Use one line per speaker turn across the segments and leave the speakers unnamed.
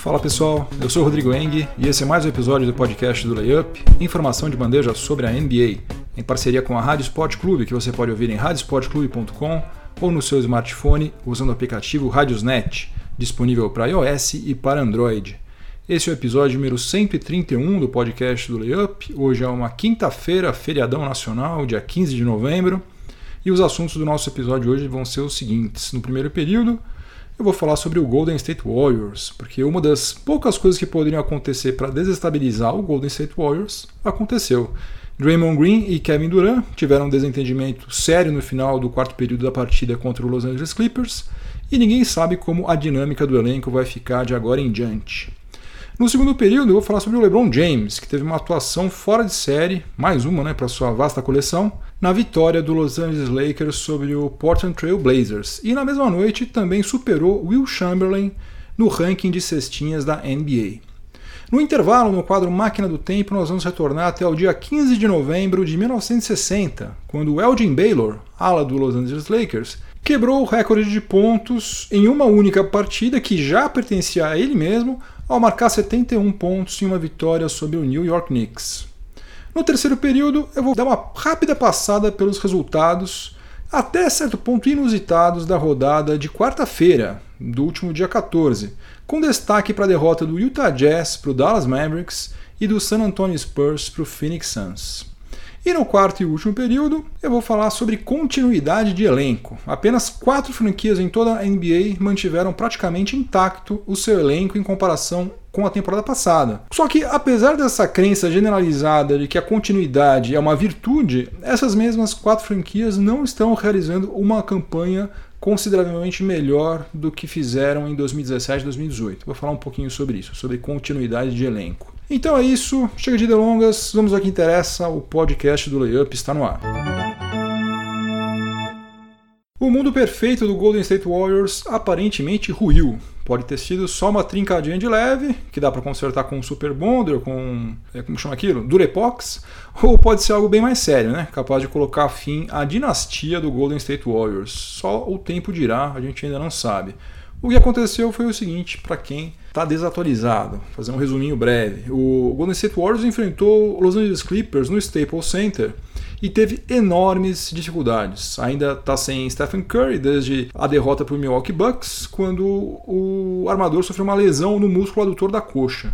Fala pessoal, eu sou Rodrigo Eng e esse é mais um episódio do podcast do Layup, informação de bandeja sobre a NBA, em parceria com a Rádio Sport Clube, que você pode ouvir em radiosportclube.com ou no seu smartphone usando o aplicativo Radiosnet, disponível para iOS e para Android. Esse é o episódio número 131 do podcast do Layup. Hoje é uma quinta-feira, feriadão nacional, dia 15 de novembro. E os assuntos do nosso episódio hoje vão ser os seguintes. No primeiro período, eu vou falar sobre o Golden State Warriors, porque uma das poucas coisas que poderiam acontecer para desestabilizar o Golden State Warriors aconteceu. Draymond Green e Kevin Durant tiveram um desentendimento sério no final do quarto período da partida contra o Los Angeles Clippers, e ninguém sabe como a dinâmica do elenco vai ficar de agora em diante. No segundo período, eu vou falar sobre o LeBron James, que teve uma atuação fora de série, mais uma né, para sua vasta coleção, na vitória do Los Angeles Lakers sobre o Portland Trail Blazers. E na mesma noite também superou Will Chamberlain no ranking de cestinhas da NBA. No intervalo, no quadro Máquina do Tempo, nós vamos retornar até o dia 15 de novembro de 1960, quando Elgin Baylor, ala do Los Angeles Lakers, quebrou o recorde de pontos em uma única partida que já pertencia a ele mesmo, ao marcar 71 pontos em uma vitória sobre o New York Knicks. No terceiro período, eu vou dar uma rápida passada pelos resultados, até certo ponto inusitados, da rodada de quarta-feira, do último dia 14, com destaque para a derrota do Utah Jazz para o Dallas Mavericks e do San Antonio Spurs para o Phoenix Suns. E no quarto e último período, eu vou falar sobre continuidade de elenco. Apenas quatro franquias em toda a NBA mantiveram praticamente intacto o seu elenco em comparação com a temporada passada. Só que, apesar dessa crença generalizada de que a continuidade é uma virtude, essas mesmas quatro franquias não estão realizando uma campanha consideravelmente melhor do que fizeram em 2017 e 2018. Vou falar um pouquinho sobre isso, sobre continuidade de elenco. Então é isso, chega de delongas, vamos ao que interessa, o podcast do Layup está no ar. O mundo perfeito do Golden State Warriors aparentemente ruiu. Pode ter sido só uma trincadinha de leve, que dá para consertar com um Super Bonder, com. É, como chama aquilo? Durepox. Ou pode ser algo bem mais sério, né? Capaz de colocar fim à dinastia do Golden State Warriors. Só o tempo dirá, a gente ainda não sabe. O que aconteceu foi o seguinte, para quem está desatualizado, fazer um resuminho breve. O Golden State Warriors enfrentou o Los Angeles Clippers no Staples Center e teve enormes dificuldades. Ainda está sem Stephen Curry desde a derrota para o Milwaukee Bucks, quando o armador sofreu uma lesão no músculo adutor da coxa.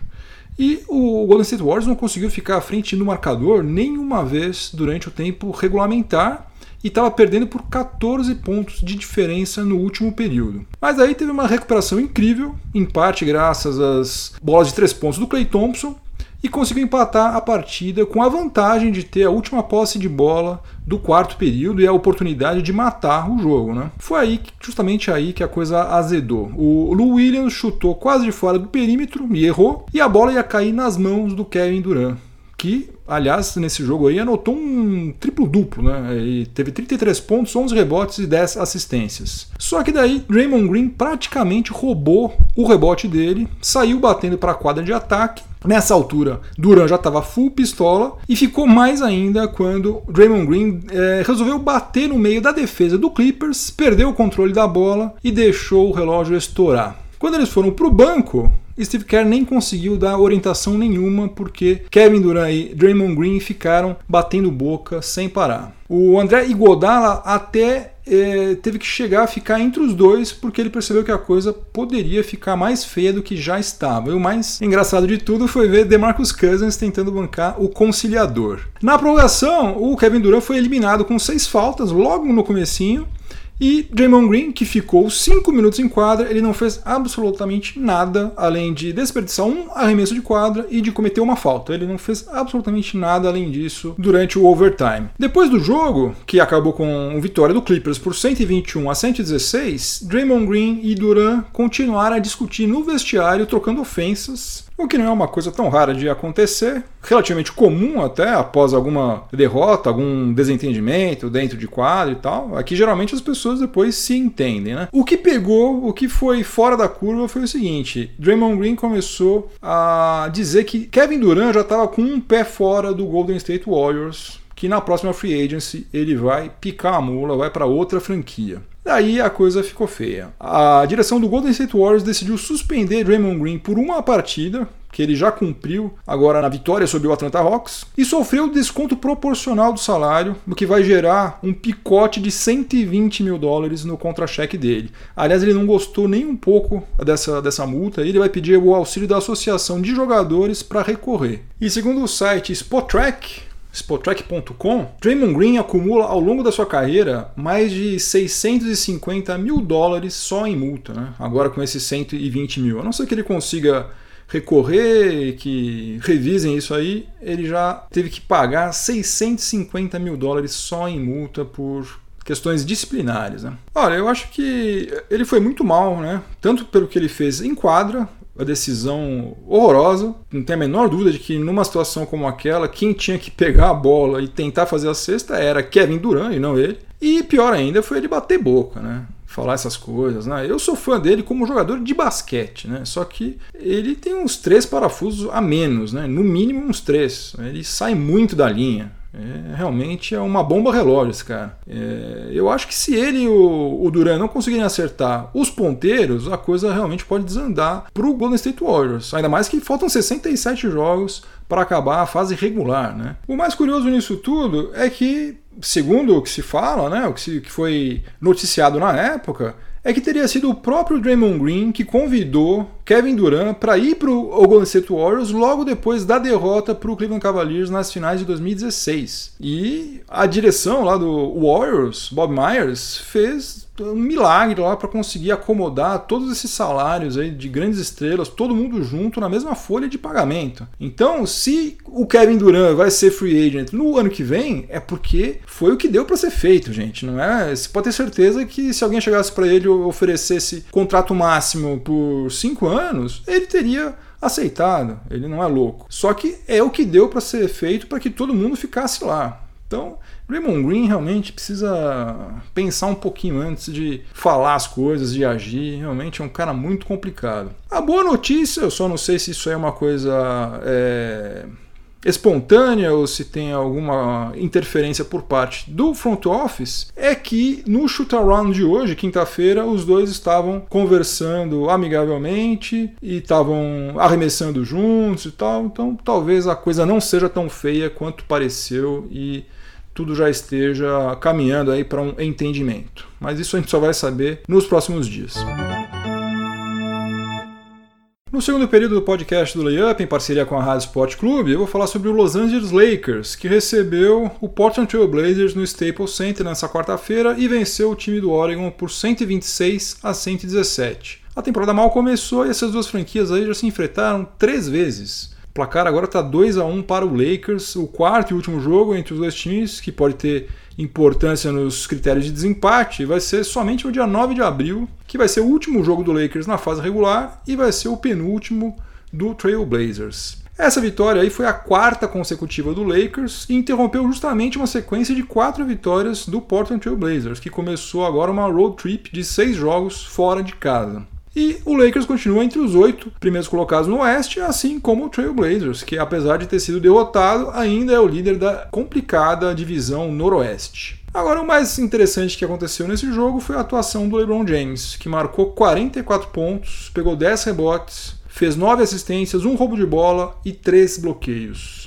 E o Golden State Warriors não conseguiu ficar à frente no marcador nenhuma vez durante o tempo regulamentar e estava perdendo por 14 pontos de diferença no último período. Mas aí teve uma recuperação incrível, em parte graças às bolas de três pontos do Clay Thompson, e conseguiu empatar a partida com a vantagem de ter a última posse de bola do quarto período e a oportunidade de matar o jogo. Né? Foi aí, justamente aí, que a coisa azedou. O Lou Williams chutou quase de fora do perímetro e errou, e a bola ia cair nas mãos do Kevin Durant que, aliás, nesse jogo aí anotou um triplo-duplo, né? Ele teve 33 pontos, 11 rebotes e 10 assistências. Só que daí Draymond Green praticamente roubou o rebote dele, saiu batendo para a quadra de ataque. Nessa altura, Duran já estava full pistola e ficou mais ainda quando Draymond Green é, resolveu bater no meio da defesa do Clippers, perdeu o controle da bola e deixou o relógio estourar. Quando eles foram para o banco, Steve Kerr nem conseguiu dar orientação nenhuma porque Kevin Durant e Draymond Green ficaram batendo boca sem parar. O André Iguodala até é, teve que chegar a ficar entre os dois porque ele percebeu que a coisa poderia ficar mais feia do que já estava. E o mais engraçado de tudo foi ver DeMarcus Cousins tentando bancar o conciliador. Na prorrogação, o Kevin Durant foi eliminado com seis faltas logo no comecinho e Draymond Green, que ficou 5 minutos em quadra, ele não fez absolutamente nada além de desperdiçar um arremesso de quadra e de cometer uma falta. Ele não fez absolutamente nada além disso durante o overtime. Depois do jogo, que acabou com vitória do Clippers por 121 a 116, Draymond Green e Durant continuaram a discutir no vestiário, trocando ofensas o que não é uma coisa tão rara de acontecer, relativamente comum até após alguma derrota, algum desentendimento dentro de quadro e tal. Aqui geralmente as pessoas depois se entendem, né? O que pegou, o que foi fora da curva foi o seguinte: Draymond Green começou a dizer que Kevin Durant já estava com um pé fora do Golden State Warriors que na próxima free agency ele vai picar a mula, vai para outra franquia. Daí a coisa ficou feia. A direção do Golden State Warriors decidiu suspender Draymond Green por uma partida, que ele já cumpriu agora na vitória sobre o Atlanta Hawks, e sofreu desconto proporcional do salário, o que vai gerar um picote de 120 mil dólares no contra-cheque dele. Aliás, ele não gostou nem um pouco dessa, dessa multa, ele vai pedir o auxílio da Associação de Jogadores para recorrer. E segundo o site Spotrack, Spotrack.com, Draymond Green acumula ao longo da sua carreira mais de 650 mil dólares só em multa, né? agora com esses 120 mil. A não ser que ele consiga recorrer, que revisem isso aí, ele já teve que pagar 650 mil dólares só em multa por questões disciplinares. Né? Olha, eu acho que ele foi muito mal, né? tanto pelo que ele fez em quadra, a decisão horrorosa. Não tem a menor dúvida de que numa situação como aquela, quem tinha que pegar a bola e tentar fazer a cesta era Kevin Durant e não ele. E pior ainda foi ele bater boca, né? Falar essas coisas, né? Eu sou fã dele como jogador de basquete, né? Só que ele tem uns três parafusos a menos, né? No mínimo uns três. Ele sai muito da linha. É, realmente é uma bomba relógio esse cara. É, eu acho que se ele e o, o Duran não conseguirem acertar os ponteiros, a coisa realmente pode desandar para o Golden State Warriors. Ainda mais que faltam 67 jogos para acabar a fase regular. Né? O mais curioso nisso tudo é que, segundo o que se fala, né, o que, se, que foi noticiado na época, é que teria sido o próprio Draymond Green que convidou Kevin Durant para ir para o Golden State Warriors logo depois da derrota para o Cleveland Cavaliers nas finais de 2016. E a direção lá do Warriors, Bob Myers, fez um milagre lá para conseguir acomodar todos esses salários aí de grandes estrelas, todo mundo junto na mesma folha de pagamento. Então, se o Kevin Durant vai ser free agent no ano que vem, é porque foi o que deu para ser feito, gente. Não é? Você pode ter certeza que se alguém chegasse para ele e oferecesse contrato máximo por cinco anos, ele teria aceitado. Ele não é louco. Só que é o que deu para ser feito para que todo mundo ficasse lá. Então, Raymond Green realmente precisa pensar um pouquinho antes de falar as coisas, de agir. Realmente é um cara muito complicado. A boa notícia, eu só não sei se isso é uma coisa é, espontânea ou se tem alguma interferência por parte do front office, é que no shoot around de hoje, quinta-feira, os dois estavam conversando amigavelmente e estavam arremessando juntos e tal. Então talvez a coisa não seja tão feia quanto pareceu e tudo já esteja caminhando aí para um entendimento. Mas isso a gente só vai saber nos próximos dias. No segundo período do podcast do Layup, em parceria com a Rádio Sport Clube, eu vou falar sobre o Los Angeles Lakers, que recebeu o Portland Trail Blazers no Staples Center nessa quarta-feira e venceu o time do Oregon por 126 a 117. A temporada mal começou e essas duas franquias aí já se enfrentaram três vezes placar agora está 2 a 1 para o Lakers, o quarto e último jogo entre os dois times, que pode ter importância nos critérios de desempate, vai ser somente no dia 9 de abril, que vai ser o último jogo do Lakers na fase regular e vai ser o penúltimo do Trail Blazers. Essa vitória aí foi a quarta consecutiva do Lakers e interrompeu justamente uma sequência de quatro vitórias do Portland Trail Blazers, que começou agora uma road trip de seis jogos fora de casa. E o Lakers continua entre os oito primeiros colocados no Oeste, assim como o Trail Blazers, que apesar de ter sido derrotado, ainda é o líder da complicada divisão Noroeste. Agora, o mais interessante que aconteceu nesse jogo foi a atuação do LeBron James, que marcou 44 pontos, pegou 10 rebotes, fez 9 assistências, um roubo de bola e 3 bloqueios.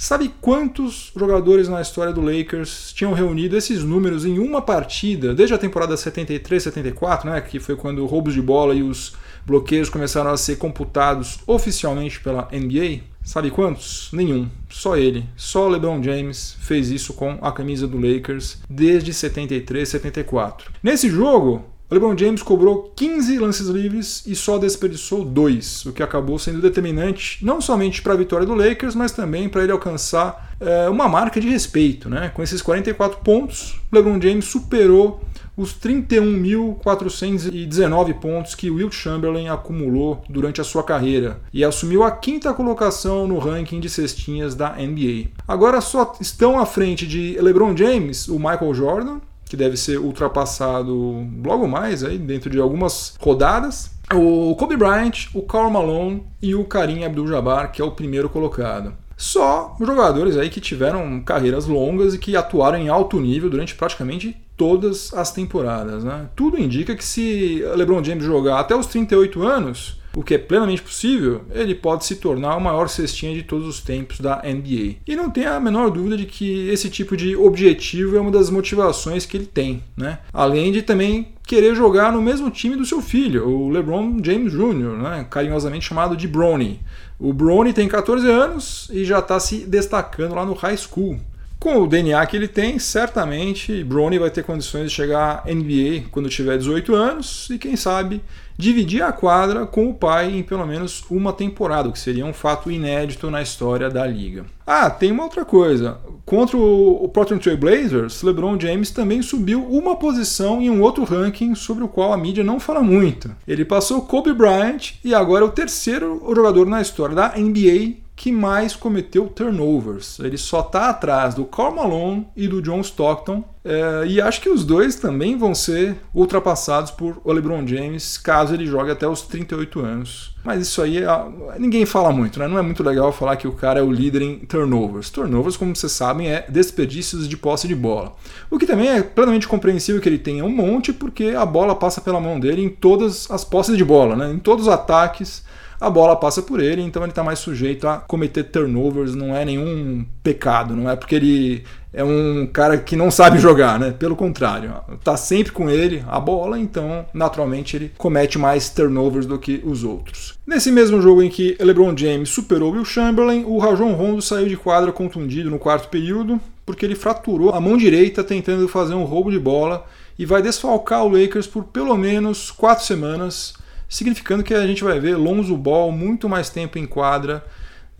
Sabe quantos jogadores na história do Lakers tinham reunido esses números em uma partida, desde a temporada 73-74, né, que foi quando roubos de bola e os bloqueios começaram a ser computados oficialmente pela NBA? Sabe quantos? Nenhum. Só ele. Só LeBron James fez isso com a camisa do Lakers desde 73-74. Nesse jogo, o LeBron James cobrou 15 lances livres e só desperdiçou dois, o que acabou sendo determinante não somente para a vitória do Lakers, mas também para ele alcançar é, uma marca de respeito. Né? Com esses 44 pontos, o LeBron James superou os 31.419 pontos que Wilt Chamberlain acumulou durante a sua carreira e assumiu a quinta colocação no ranking de cestinhas da NBA. Agora só estão à frente de LeBron James o Michael Jordan, que deve ser ultrapassado logo mais aí dentro de algumas rodadas. O Kobe Bryant, o Karl Malone e o Karim Abdul-Jabbar, que é o primeiro colocado. Só jogadores aí que tiveram carreiras longas e que atuaram em alto nível durante praticamente todas as temporadas. Né? Tudo indica que se LeBron James jogar até os 38 anos, o que é plenamente possível, ele pode se tornar o maior cestinha de todos os tempos da NBA. E não tem a menor dúvida de que esse tipo de objetivo é uma das motivações que ele tem, né? Além de também querer jogar no mesmo time do seu filho, o LeBron James Jr., né? carinhosamente chamado de Bronny. O Bronny tem 14 anos e já está se destacando lá no high school. Com o DNA que ele tem, certamente Bronny vai ter condições de chegar à NBA quando tiver 18 anos e quem sabe dividir a quadra com o pai em pelo menos uma temporada, o que seria um fato inédito na história da liga. Ah, tem uma outra coisa. Contra o Portland Trail Blazers, LeBron James também subiu uma posição em um outro ranking sobre o qual a mídia não fala muito. Ele passou Kobe Bryant e agora é o terceiro jogador na história da NBA que mais cometeu turnovers. Ele só está atrás do Karl Malone e do John Stockton. É, e acho que os dois também vão ser ultrapassados por o LeBron James caso ele jogue até os 38 anos. Mas isso aí é, ninguém fala muito, né? Não é muito legal falar que o cara é o líder em turnovers. Turnovers, como vocês sabem, é desperdícios de posse de bola. O que também é plenamente compreensível que ele tenha um monte, porque a bola passa pela mão dele em todas as posses de bola, né? Em todos os ataques a bola passa por ele, então ele está mais sujeito a cometer turnovers, não é nenhum pecado, não é porque ele é um cara que não sabe jogar, né? Pelo contrário, tá sempre com ele a bola, então naturalmente ele comete mais turnovers do que os outros. Nesse mesmo jogo em que LeBron James superou Will Chamberlain, o Rajon Rondo saiu de quadra contundido no quarto período porque ele fraturou a mão direita tentando fazer um roubo de bola e vai desfalcar o Lakers por pelo menos quatro semanas significando que a gente vai ver Lonzo Ball muito mais tempo em quadra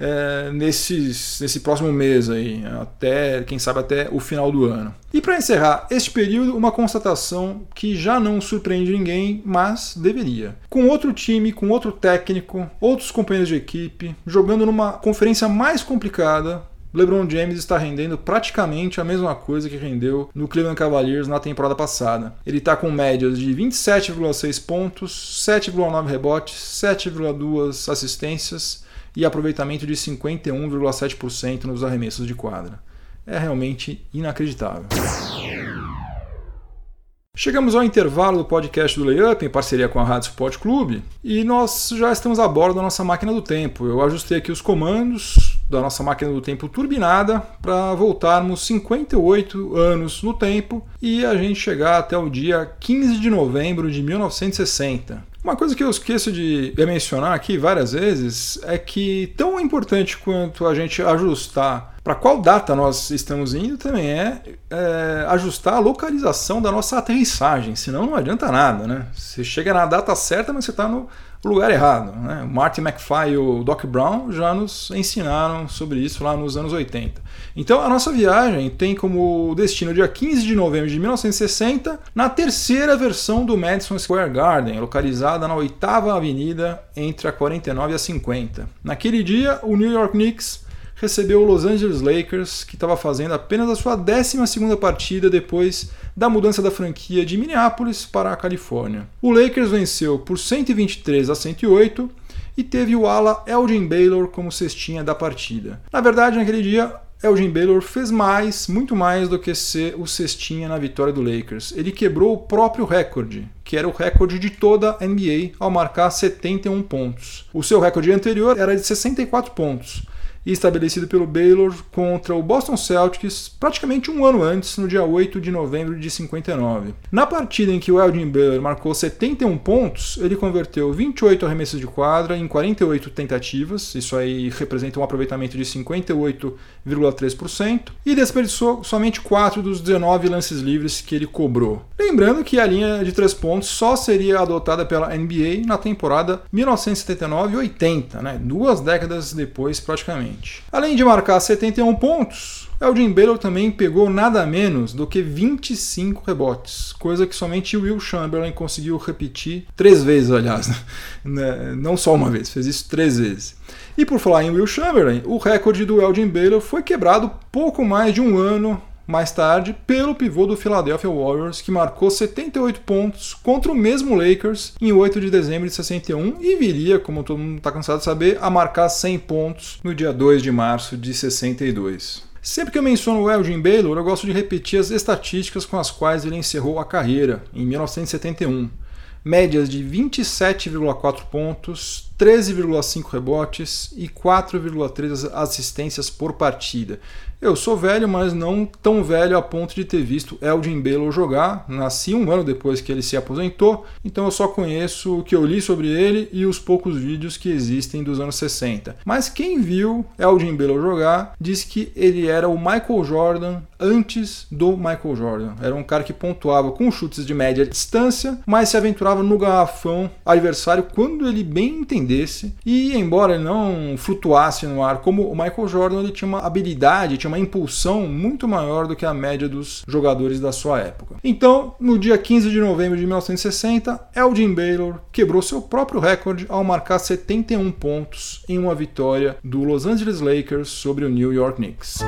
é, nesses, nesse próximo mês aí, até quem sabe até o final do ano. E para encerrar este período, uma constatação que já não surpreende ninguém, mas deveria. Com outro time, com outro técnico, outros companheiros de equipe, jogando numa conferência mais complicada, LeBron James está rendendo praticamente a mesma coisa que rendeu no Cleveland Cavaliers na temporada passada. Ele está com médias de 27,6 pontos, 7,9 rebotes, 7,2 assistências e aproveitamento de 51,7% nos arremessos de quadra. É realmente inacreditável. Chegamos ao intervalo do podcast do Layup, em parceria com a Rádio Sport Clube, e nós já estamos a bordo da nossa máquina do tempo. Eu ajustei aqui os comandos, da nossa máquina do tempo turbinada para voltarmos 58 anos no tempo e a gente chegar até o dia 15 de novembro de 1960. Uma coisa que eu esqueço de mencionar aqui várias vezes é que tão importante quanto a gente ajustar para qual data nós estamos indo também é, é, ajustar a localização da nossa aterrissagem, senão não adianta nada, né? Você chega na data certa, mas você está no lugar errado. Né? Martin McFly e o Doc Brown já nos ensinaram sobre isso lá nos anos 80. Então a nossa viagem tem como destino dia 15 de novembro de 1960, na terceira versão do Madison Square Garden, localizada na oitava avenida entre a 49 e a 50. Naquele dia, o New York Knicks recebeu o Los Angeles Lakers, que estava fazendo apenas a sua 12 partida depois da mudança da franquia de Minneapolis para a Califórnia. O Lakers venceu por 123 a 108 e teve o ala Elgin Baylor como cestinha da partida. Na verdade, naquele dia, Elgin Baylor fez mais, muito mais do que ser o cestinha na vitória do Lakers. Ele quebrou o próprio recorde, que era o recorde de toda a NBA, ao marcar 71 pontos. O seu recorde anterior era de 64 pontos estabelecido pelo Baylor contra o Boston Celtics praticamente um ano antes, no dia 8 de novembro de 59. Na partida em que o Elgin Baylor marcou 71 pontos, ele converteu 28 arremessos de quadra em 48 tentativas, isso aí representa um aproveitamento de 58,3%, e desperdiçou somente 4 dos 19 lances livres que ele cobrou. Lembrando que a linha de 3 pontos só seria adotada pela NBA na temporada 1979-80, né? duas décadas depois praticamente. Além de marcar 71 pontos, Elgin Baylor também pegou nada menos do que 25 rebotes, coisa que somente Will Chamberlain conseguiu repetir três vezes, aliás, né? não só uma vez, fez isso três vezes. E por falar em Will Chamberlain, o recorde do Elgin Baylor foi quebrado pouco mais de um ano mais tarde pelo pivô do Philadelphia Warriors, que marcou 78 pontos contra o mesmo Lakers em 8 de dezembro de 61 e viria, como todo mundo está cansado de saber, a marcar 100 pontos no dia 2 de março de 62. Sempre que eu menciono o Elgin Baylor, eu gosto de repetir as estatísticas com as quais ele encerrou a carreira, em 1971. Médias de 27,4 pontos, 13,5 rebotes e 4,3 assistências por partida. Eu sou velho, mas não tão velho a ponto de ter visto Elgin Baylor jogar. Nasci um ano depois que ele se aposentou, então eu só conheço o que eu li sobre ele e os poucos vídeos que existem dos anos 60. Mas quem viu Elgin Baylor jogar diz que ele era o Michael Jordan antes do Michael Jordan. Era um cara que pontuava com chutes de média distância, mas se aventurava no garrafão adversário quando ele bem entendesse. E embora ele não flutuasse no ar como o Michael Jordan, ele tinha uma habilidade, tinha uma impulsão muito maior do que a média dos jogadores da sua época. Então, no dia 15 de novembro de 1960, Elgin Baylor quebrou seu próprio recorde ao marcar 71 pontos em uma vitória do Los Angeles Lakers sobre o New York Knicks.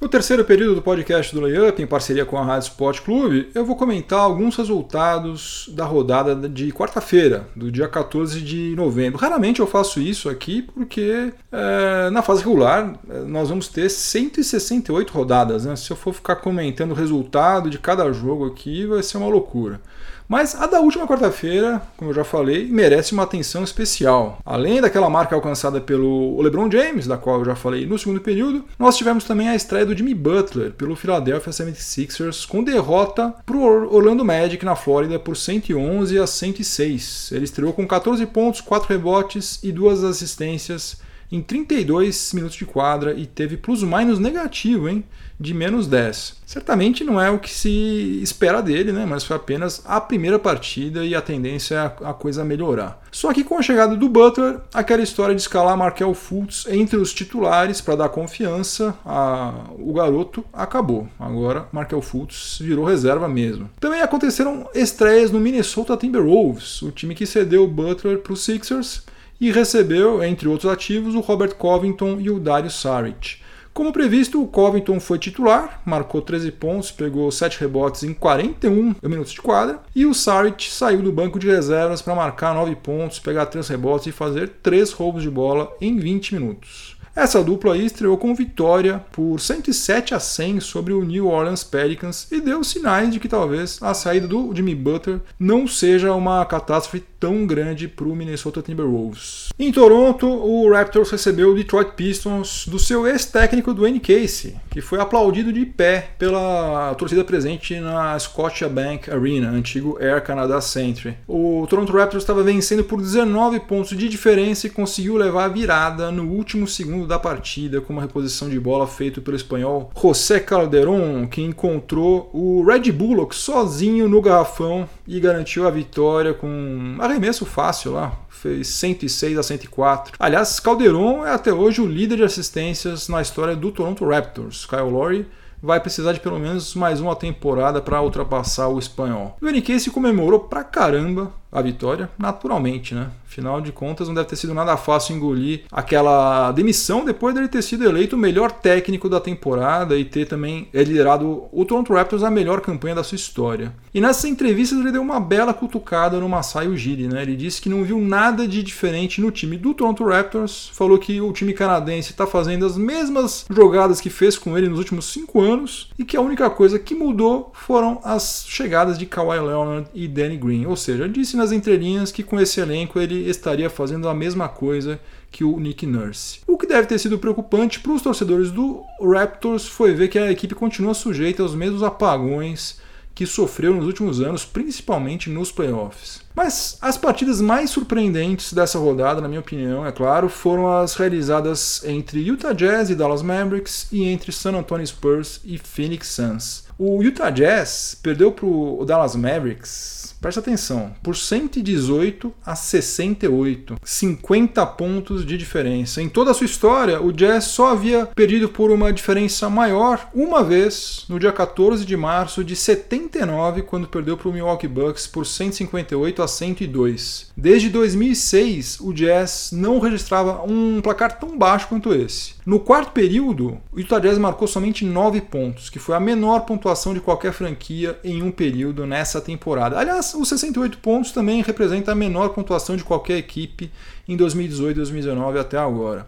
No terceiro período do podcast do Layup, em parceria com a Rádio Sport Clube, eu vou comentar alguns resultados da rodada de quarta-feira, do dia 14 de novembro. Raramente eu faço isso aqui porque é, na fase regular é, nós vamos ter 168 rodadas. Né? Se eu for ficar comentando o resultado de cada jogo aqui, vai ser uma loucura. Mas a da última quarta-feira, como eu já falei, merece uma atenção especial. Além daquela marca alcançada pelo LeBron James, da qual eu já falei no segundo período, nós tivemos também a estreia do Jimmy Butler pelo Philadelphia 76ers com derrota para o Orlando Magic na Flórida por 111 a 106. Ele estreou com 14 pontos, 4 rebotes e 2 assistências em 32 minutos de quadra e teve plus-minus negativo, hein? De menos 10. Certamente não é o que se espera dele, né? Mas foi apenas a primeira partida e a tendência é a, coisa melhorar. Só que com a chegada do Butler, aquela história de escalar Markel Fultz entre os titulares para dar confiança, a, o garoto acabou. Agora Markel Fultz virou reserva mesmo. Também aconteceram estreias no Minnesota Timberwolves, o time que cedeu o Butler para os Sixers e recebeu, entre outros ativos, o Robert Covington e o Dario Saric. Como previsto, o Covington foi titular, marcou 13 pontos, pegou 7 rebotes em 41 minutos de quadra, e o Saric saiu do banco de reservas para marcar 9 pontos, pegar 3 rebotes e fazer 3 roubos de bola em 20 minutos. Essa dupla aí estreou com vitória por 107 a 100 sobre o New Orleans Pelicans e deu sinais de que talvez a saída do Jimmy Butler não seja uma catástrofe tão grande para o Minnesota Timberwolves. Em Toronto, o Raptors recebeu o Detroit Pistons do seu ex-técnico Dwayne Casey, que foi aplaudido de pé pela torcida presente na Scotiabank Arena, antigo Air Canada Centre. O Toronto Raptors estava vencendo por 19 pontos de diferença e conseguiu levar a virada no último segundo da partida com uma reposição de bola feita pelo espanhol José Calderon, que encontrou o Red Bullock sozinho no garrafão e garantiu a vitória com arremesso fácil lá, fez 106 a 104. Aliás, Calderon é até hoje o líder de assistências na história do Toronto Raptors. Kyle Lowry vai precisar de pelo menos mais uma temporada para ultrapassar o espanhol. O NK comemorou pra caramba a vitória, naturalmente, né? Afinal de contas, não deve ter sido nada fácil engolir aquela demissão depois dele ter sido eleito o melhor técnico da temporada e ter também liderado o Toronto Raptors a melhor campanha da sua história. E nessas entrevistas ele deu uma bela cutucada no Masai Ujiri, né? Ele disse que não viu nada de diferente no time do Toronto Raptors, falou que o time canadense está fazendo as mesmas jogadas que fez com ele nos últimos cinco anos e que a única coisa que mudou foram as chegadas de Kawhi Leonard e Danny Green. Ou seja, disse nas entrelinhas que com esse elenco ele estaria fazendo a mesma coisa que o Nick Nurse. O que deve ter sido preocupante para os torcedores do Raptors foi ver que a equipe continua sujeita aos mesmos apagões que sofreu nos últimos anos, principalmente nos playoffs. Mas as partidas mais surpreendentes dessa rodada, na minha opinião, é claro, foram as realizadas entre Utah Jazz e Dallas Mavericks e entre San Antonio Spurs e Phoenix Suns. O Utah Jazz perdeu para o Dallas Mavericks Presta atenção, por 118 a 68, 50 pontos de diferença. Em toda a sua história, o Jazz só havia perdido por uma diferença maior uma vez, no dia 14 de março de 79, quando perdeu para o Milwaukee Bucks por 158 118 a 102. Desde 2006, o Jazz não registrava um placar tão baixo quanto esse. No quarto período, o Utah Jazz marcou somente 9 pontos, que foi a menor pontuação de qualquer franquia em um período nessa temporada. Aliás, os 68 pontos também representa a menor pontuação de qualquer equipe em 2018 e 2019 até agora.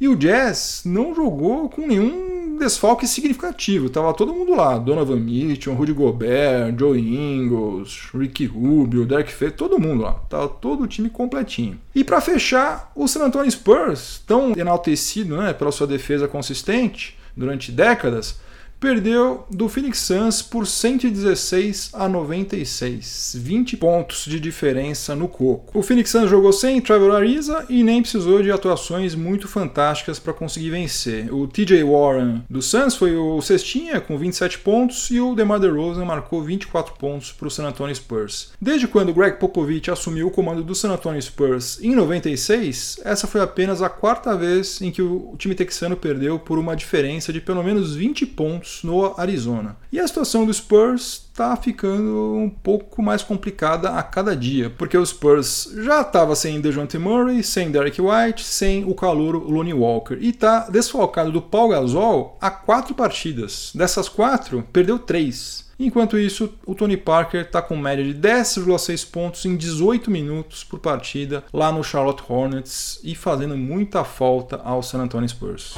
E o Jazz não jogou com nenhum desfalque significativo. Tava todo mundo lá. Donovan Mitchell, Rudy Gobert, Joe Ingles, Ricky Rubio, Derek Fay, todo mundo lá. Tava todo o time completinho. E para fechar, o San Antonio Spurs, tão enaltecido né, pela sua defesa consistente durante décadas, perdeu do Phoenix Suns por 116 a 96, 20 pontos de diferença no coco. O Phoenix Suns jogou sem Trevor Ariza e nem precisou de atuações muito fantásticas para conseguir vencer. O TJ Warren do Suns foi o cestinha com 27 pontos e o DeMar DeRozan marcou 24 pontos para o San Antonio Spurs. Desde quando Greg Popovich assumiu o comando do San Antonio Spurs em 96, essa foi apenas a quarta vez em que o time texano perdeu por uma diferença de pelo menos 20 pontos no Arizona. E a situação do Spurs está ficando um pouco mais complicada a cada dia, porque o Spurs já estava sem DeJounte Murray, sem Derek White, sem o calouro Lonnie Walker e está desfalcado do Paul Gasol há quatro partidas. Dessas quatro, perdeu três. Enquanto isso, o Tony Parker está com média de 10,6 pontos em 18 minutos por partida lá no Charlotte Hornets e fazendo muita falta ao San Antonio Spurs.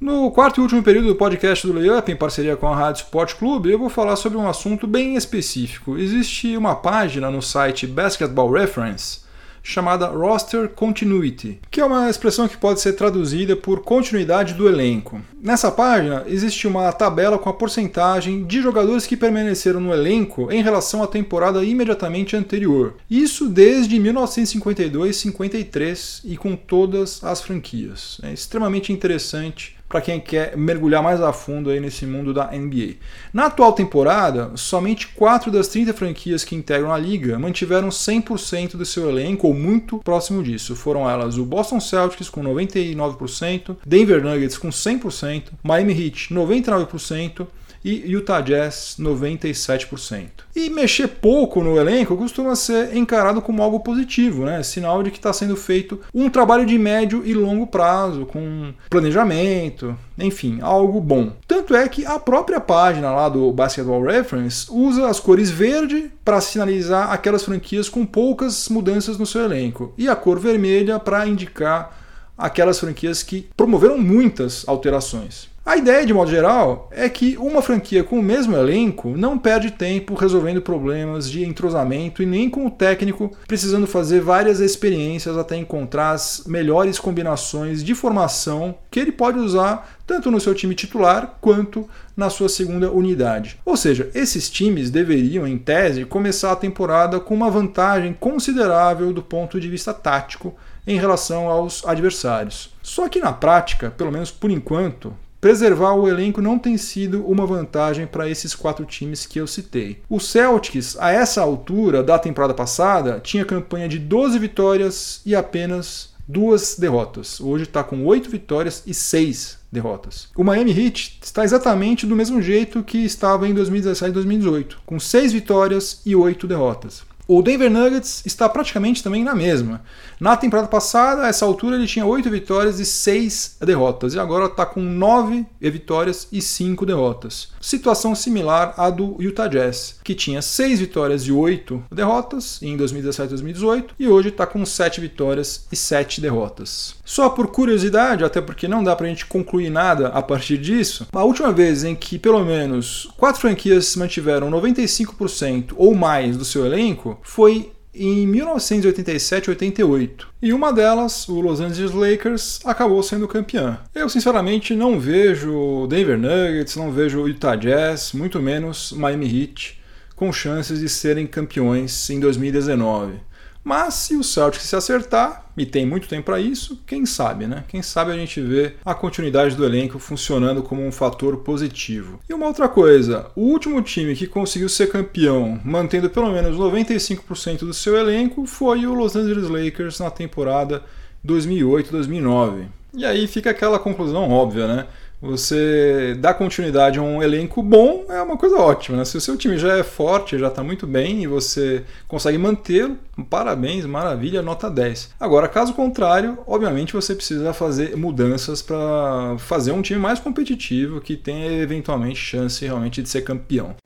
No quarto e último período do podcast do Layup, em parceria com a Rádio Sport Clube, eu vou falar sobre um assunto bem específico. Existe uma página no site Basketball Reference chamada Roster Continuity, que é uma expressão que pode ser traduzida por continuidade do elenco. Nessa página existe uma tabela com a porcentagem de jogadores que permaneceram no elenco em relação à temporada imediatamente anterior. Isso desde 1952-53 e com todas as franquias. É extremamente interessante para quem quer mergulhar mais a fundo aí nesse mundo da NBA. Na atual temporada, somente 4 das 30 franquias que integram a liga mantiveram 100% do seu elenco ou muito próximo disso. Foram elas o Boston Celtics com 99%, Denver Nuggets com 100%, Miami Heat 99%, e Utah Jazz 97%. E mexer pouco no elenco costuma ser encarado como algo positivo, né? Sinal de que está sendo feito um trabalho de médio e longo prazo, com planejamento, enfim, algo bom. Tanto é que a própria página lá do Basketball Reference usa as cores verde para sinalizar aquelas franquias com poucas mudanças no seu elenco e a cor vermelha para indicar aquelas franquias que promoveram muitas alterações. A ideia, de modo geral, é que uma franquia com o mesmo elenco não perde tempo resolvendo problemas de entrosamento e nem com o técnico precisando fazer várias experiências até encontrar as melhores combinações de formação que ele pode usar tanto no seu time titular quanto na sua segunda unidade. Ou seja, esses times deveriam, em tese, começar a temporada com uma vantagem considerável do ponto de vista tático em relação aos adversários. Só que na prática, pelo menos por enquanto, Preservar o elenco não tem sido uma vantagem para esses quatro times que eu citei. O Celtics, a essa altura da temporada passada, tinha campanha de 12 vitórias e apenas duas derrotas. Hoje está com 8 vitórias e 6 derrotas. O Miami Heat está exatamente do mesmo jeito que estava em 2017 e 2018, com 6 vitórias e 8 derrotas. O Denver Nuggets está praticamente também na mesma. Na temporada passada, a essa altura, ele tinha 8 vitórias e 6 derrotas, e agora está com 9 vitórias e 5 derrotas. Situação similar à do Utah Jazz, que tinha 6 vitórias e 8 derrotas em 2017 e 2018, e hoje está com 7 vitórias e 7 derrotas. Só por curiosidade, até porque não dá para a gente concluir nada a partir disso, a última vez em que pelo menos 4 franquias mantiveram 95% ou mais do seu elenco foi em 1987-88. E uma delas, o Los Angeles Lakers, acabou sendo campeã. Eu sinceramente não vejo Denver Nuggets, não vejo Utah Jazz, muito menos Miami Heat com chances de serem campeões em 2019. Mas se o Celtics se acertar, e tem muito tempo para isso, quem sabe, né? Quem sabe a gente vê a continuidade do elenco funcionando como um fator positivo. E uma outra coisa, o último time que conseguiu ser campeão, mantendo pelo menos 95% do seu elenco, foi o Los Angeles Lakers na temporada 2008-2009. E aí fica aquela conclusão óbvia, né? Você dar continuidade a um elenco bom é uma coisa ótima. Né? Se o seu time já é forte, já está muito bem e você consegue mantê-lo, parabéns, maravilha, nota 10. Agora, caso contrário, obviamente você precisa fazer mudanças para fazer um time mais competitivo que tenha eventualmente chance realmente de ser campeão.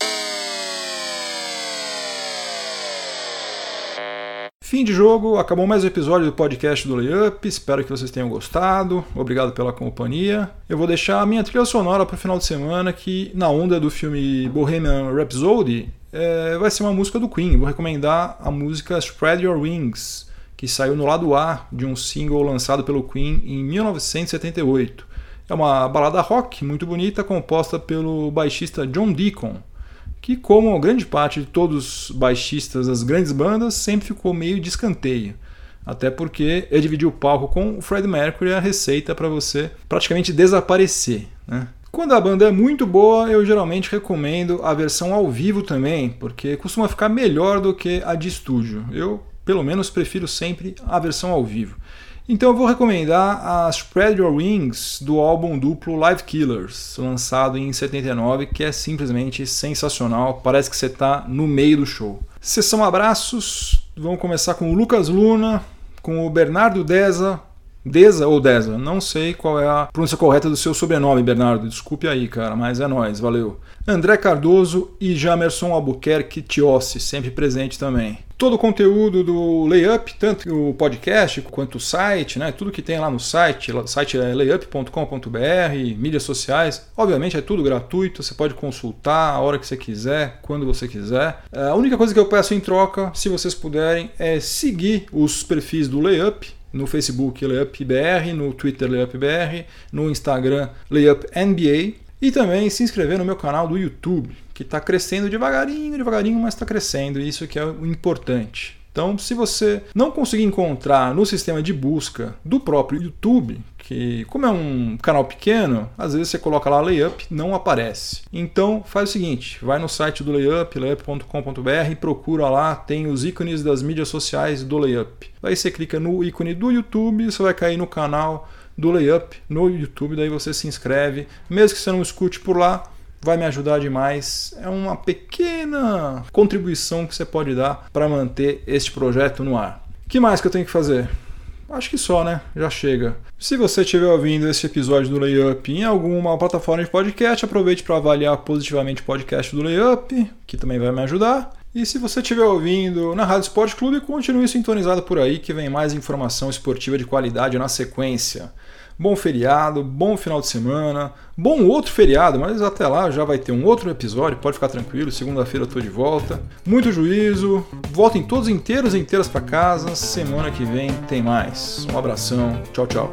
Fim de jogo, acabou mais um episódio do podcast do Layup. Espero que vocês tenham gostado. Obrigado pela companhia. Eu vou deixar a minha trilha sonora para o final de semana, que na onda do filme Bohemian Rhapsody é, vai ser uma música do Queen. Vou recomendar a música Spread Your Wings, que saiu no lado A de um single lançado pelo Queen em 1978. É uma balada rock muito bonita, composta pelo baixista John Deacon que, como grande parte de todos os baixistas das grandes bandas, sempre ficou meio de escanteio. Até porque ele dividiu o palco com o Fred Mercury a receita para você praticamente desaparecer. Né? Quando a banda é muito boa, eu geralmente recomendo a versão ao vivo também, porque costuma ficar melhor do que a de estúdio. Eu, pelo menos, prefiro sempre a versão ao vivo. Então eu vou recomendar a Spread Your Wings do álbum duplo Live Killers, lançado em 79, que é simplesmente sensacional. Parece que você está no meio do show. Sessão abraços. Vamos começar com o Lucas Luna, com o Bernardo Deza, Deza ou Deza, não sei qual é a pronúncia correta do seu sobrenome, Bernardo. Desculpe aí, cara, mas é nós, valeu. André Cardoso e Jamerson Albuquerque Tiossi, sempre presente também. Todo o conteúdo do Layup, tanto o podcast quanto o site, né? Tudo que tem lá no site, o site é layup.com.br, mídias sociais, obviamente é tudo gratuito, você pode consultar a hora que você quiser, quando você quiser. A única coisa que eu peço em troca, se vocês puderem, é seguir os perfis do Layup, no Facebook LayupBR, no Twitter LayupBR, no Instagram LayupNBA e também se inscrever no meu canal do YouTube, que está crescendo devagarinho, devagarinho, mas está crescendo, e isso que é o importante. Então, se você não conseguir encontrar no sistema de busca do próprio YouTube, que como é um canal pequeno, às vezes você coloca lá Layup, não aparece. Então, faz o seguinte, vai no site do Layup, layup.com.br, procura lá, tem os ícones das mídias sociais do Layup. Aí você clica no ícone do YouTube, você vai cair no canal do Layup no YouTube, daí você se inscreve, mesmo que você não escute por lá, vai me ajudar demais. É uma pequena contribuição que você pode dar para manter este projeto no ar. O que mais que eu tenho que fazer? Acho que só, né? Já chega. Se você estiver ouvindo esse episódio do Layup em alguma plataforma de podcast, aproveite para avaliar positivamente o podcast do Layup, que também vai me ajudar. E se você estiver ouvindo na Rádio Esporte Clube, continue sintonizado por aí que vem mais informação esportiva de qualidade na sequência. Bom feriado, bom final de semana, bom outro feriado, mas até lá já vai ter um outro episódio, pode ficar tranquilo, segunda-feira eu tô de volta. Muito juízo, voltem todos inteiros e inteiras para casa, semana que vem tem mais. Um abração, tchau, tchau.